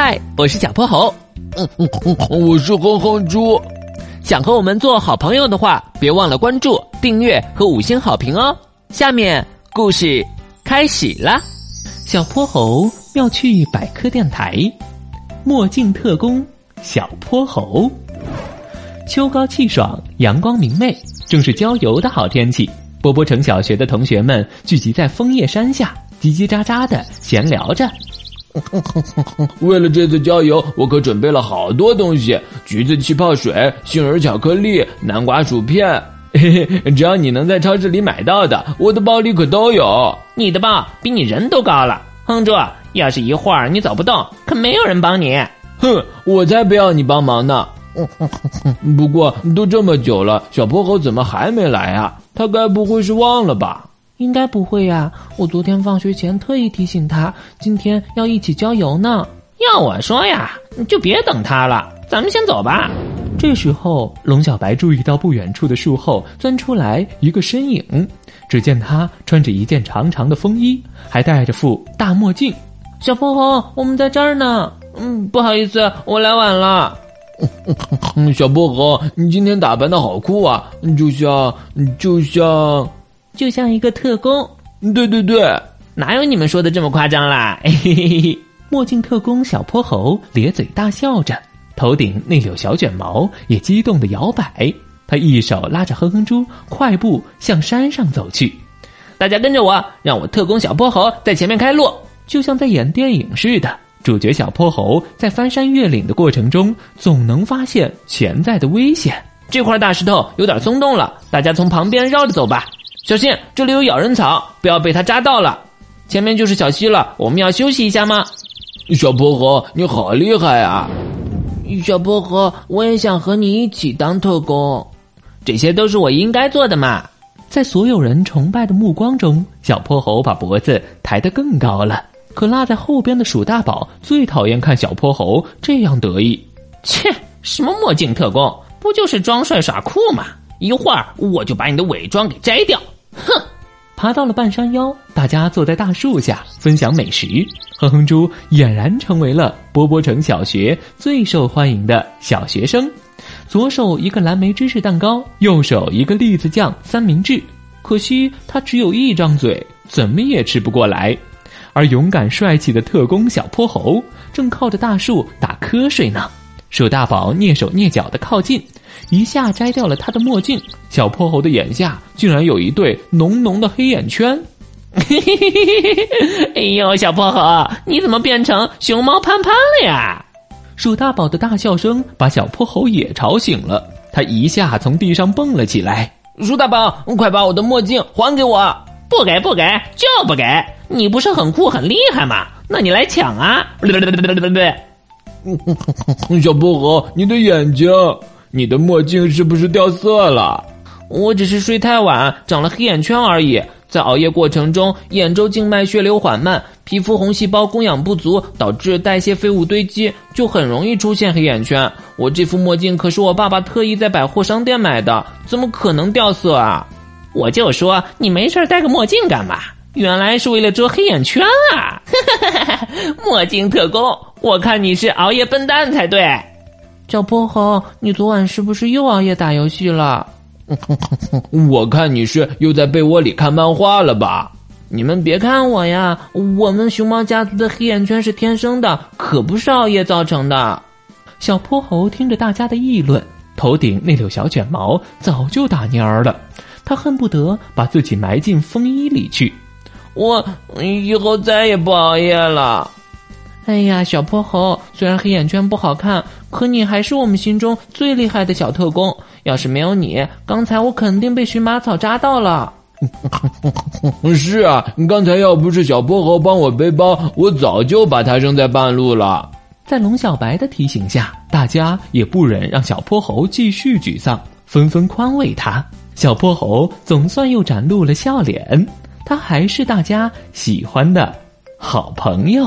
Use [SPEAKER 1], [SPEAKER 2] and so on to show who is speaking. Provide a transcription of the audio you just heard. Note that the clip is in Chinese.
[SPEAKER 1] 嗨，我是小泼猴。
[SPEAKER 2] 嗯嗯嗯，我是哼哼猪。
[SPEAKER 1] 想和我们做好朋友的话，别忘了关注、订阅和五星好评哦。下面故事开始了。小泼猴妙趣百科电台，墨镜特工小泼猴。秋高气爽，阳光明媚，正是郊游的好天气。波波城小学的同学们聚集在枫叶山下，叽叽喳喳的闲聊着。
[SPEAKER 2] 为了这次郊游，我可准备了好多东西：橘子气泡水、杏仁巧克力、南瓜薯片。嘿嘿，只要你能在超市里买到的，我的包里可都有。
[SPEAKER 3] 你的包比你人都高了，哼住！要是一会儿你走不动，可没有人帮你。
[SPEAKER 2] 哼，我才不要你帮忙呢！不过都这么久了，小泼猴怎么还没来啊？他该不会是忘了吧？
[SPEAKER 1] 应该不会呀，我昨天放学前特意提醒他，今天要一起郊游呢。
[SPEAKER 3] 要我说呀，你就别等他了，咱们先走吧。
[SPEAKER 1] 这时候，龙小白注意到不远处的树后钻出来一个身影，只见他穿着一件长长的风衣，还戴着副大墨镜。小泼猴，我们在这儿呢。
[SPEAKER 3] 嗯，不好意思，我来晚了。
[SPEAKER 2] 小泼猴，你今天打扮的好酷啊，就像，就像。
[SPEAKER 1] 就像一个特工，
[SPEAKER 2] 对对对，
[SPEAKER 3] 哪有你们说的这么夸张啦？
[SPEAKER 1] 墨镜特工小泼猴咧嘴大笑着，头顶那绺小卷毛也激动的摇摆。他一手拉着哼哼猪，快步向山上走去。
[SPEAKER 3] 大家跟着我，让我特工小泼猴在前面开路，
[SPEAKER 1] 就像在演电影似的。主角小泼猴在翻山越岭的过程中，总能发现潜在的危险。
[SPEAKER 3] 这块大石头有点松动了，大家从旁边绕着走吧。小心，这里有咬人草，不要被它扎到了。前面就是小溪了，我们要休息一下吗？
[SPEAKER 2] 小泼猴，你好厉害啊！
[SPEAKER 4] 小泼猴，我也想和你一起当特工。
[SPEAKER 3] 这些都是我应该做的嘛。
[SPEAKER 1] 在所有人崇拜的目光中，小泼猴把脖子抬得更高了。可落在后边的鼠大宝最讨厌看小泼猴这样得意。
[SPEAKER 3] 切，什么墨镜特工，不就是装帅耍酷吗？一会儿我就把你的伪装给摘掉。哼，
[SPEAKER 1] 爬到了半山腰，大家坐在大树下分享美食。哼哼猪俨然成为了波波城小学最受欢迎的小学生，左手一个蓝莓芝士蛋糕，右手一个栗子酱三明治。可惜他只有一张嘴，怎么也吃不过来。而勇敢帅气的特工小泼猴正靠着大树打瞌睡呢。鼠大宝蹑手蹑脚的靠近。一下摘掉了他的墨镜，小泼猴的眼下竟然有一对浓浓的黑眼圈。
[SPEAKER 3] 哎呦，小泼猴，你怎么变成熊猫潘潘了呀？
[SPEAKER 1] 鼠大宝的大笑声把小泼猴也吵醒了，他一下从地上蹦了起来。
[SPEAKER 3] 鼠大宝，快把我的墨镜还给我！不给，不给，就不给！你不是很酷很厉害吗？那你来抢啊！对对对对对对
[SPEAKER 2] 对！小泼猴，你的眼睛。你的墨镜是不是掉色了？
[SPEAKER 3] 我只是睡太晚，长了黑眼圈而已。在熬夜过程中，眼周静脉血流缓慢，皮肤红细胞供氧不足，导致代谢废物堆积，就很容易出现黑眼圈。我这副墨镜可是我爸爸特意在百货商店买的，怎么可能掉色啊？我就说你没事戴个墨镜干嘛？原来是为了遮黑眼圈啊！墨镜特工，我看你是熬夜笨蛋才对。
[SPEAKER 4] 小泼猴，你昨晚是不是又熬夜打游戏了？
[SPEAKER 2] 我看你是又在被窝里看漫画了吧？
[SPEAKER 4] 你们别看我呀，我们熊猫家族的黑眼圈是天生的，可不是熬夜造成的。
[SPEAKER 1] 小泼猴听着大家的议论，头顶那绺小卷毛早就打蔫儿了，他恨不得把自己埋进风衣里去。
[SPEAKER 4] 我以后再也不熬夜了。哎呀，小泼猴，虽然黑眼圈不好看，可你还是我们心中最厉害的小特工。要是没有你，刚才我肯定被荨麻草扎到了。
[SPEAKER 2] 是啊，刚才要不是小泼猴帮我背包，我早就把它扔在半路了。
[SPEAKER 1] 在龙小白的提醒下，大家也不忍让小泼猴继续沮丧，纷纷宽慰他。小泼猴总算又展露了笑脸，他还是大家喜欢的好朋友。